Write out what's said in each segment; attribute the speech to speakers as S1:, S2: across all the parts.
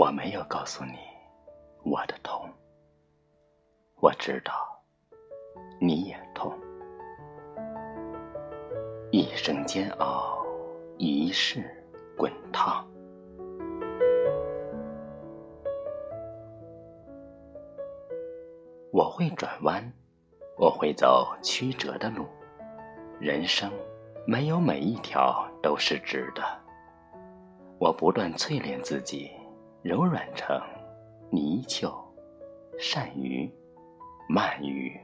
S1: 我没有告诉你我的痛，我知道你也痛。一生煎熬，一世滚烫。我会转弯，我会走曲折的路。人生没有每一条都是直的。我不断淬炼自己，柔软成泥鳅、鳝鱼、鳗鱼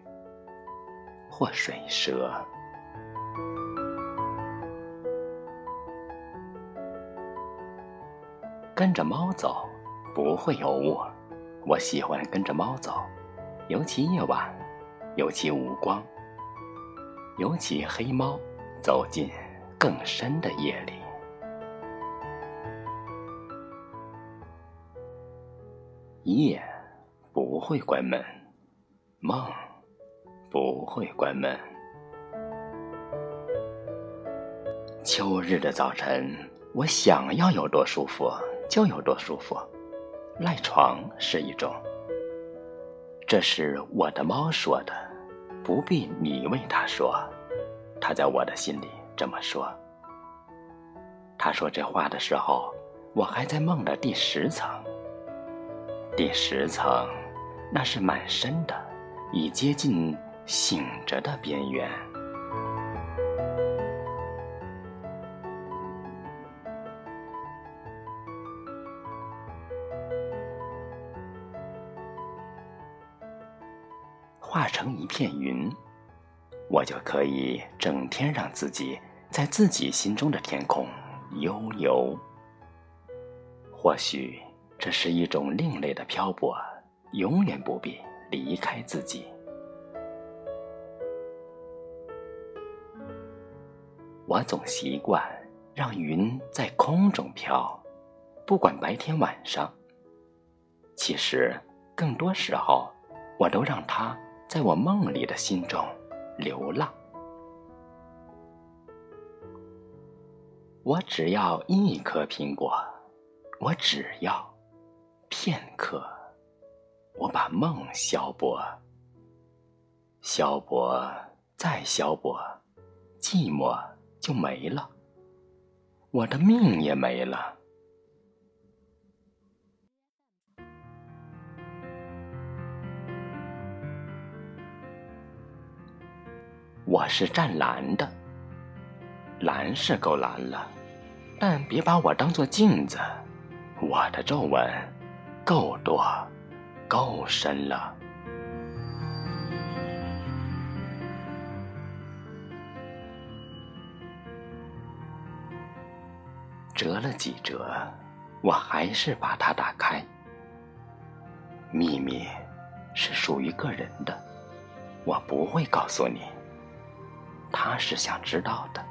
S1: 或水蛇。跟着猫走，不会有我。我喜欢跟着猫走，尤其夜晚，尤其无光，尤其黑猫走进更深的夜里。夜不会关门，梦不会关门。秋日的早晨，我想要有多舒服就有多舒服，赖床是一种。这是我的猫说的，不必你为它说，它在我的心里这么说。他说这话的时候，我还在梦的第十层。第十层，那是满身的，已接近醒着的边缘。化成一片云，我就可以整天让自己在自己心中的天空悠游。或许。这是一种另类的漂泊，永远不必离开自己。我总习惯让云在空中飘，不管白天晚上。其实，更多时候，我都让它在我梦里的心中流浪。我只要一颗苹果，我只要。片刻，我把梦消薄，消薄再消薄，寂寞就没了，我的命也没了。我是湛蓝的，蓝是够蓝了，但别把我当做镜子，我的皱纹。够多，够深了。折了几折，我还是把它打开。秘密是属于个人的，我不会告诉你。他是想知道的。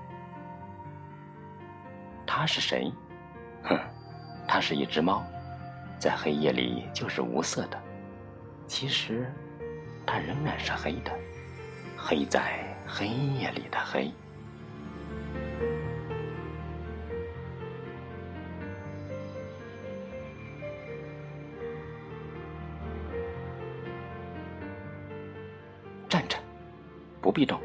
S1: 他是谁？哼，他是一只猫。在黑夜里就是无色的，其实它仍然是黑的，黑在黑夜里的黑。站着，不必动。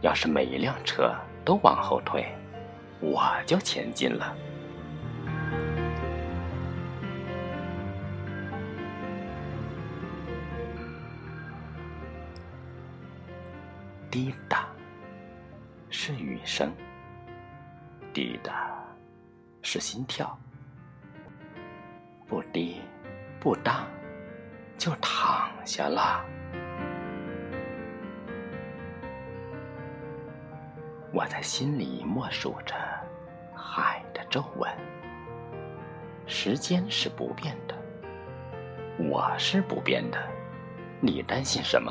S1: 要是每一辆车都往后退，我就前进了。滴答，是雨声；滴答，是心跳。不滴不答，就躺下了。我在心里默数着海的皱纹。时间是不变的，我是不变的，你担心什么？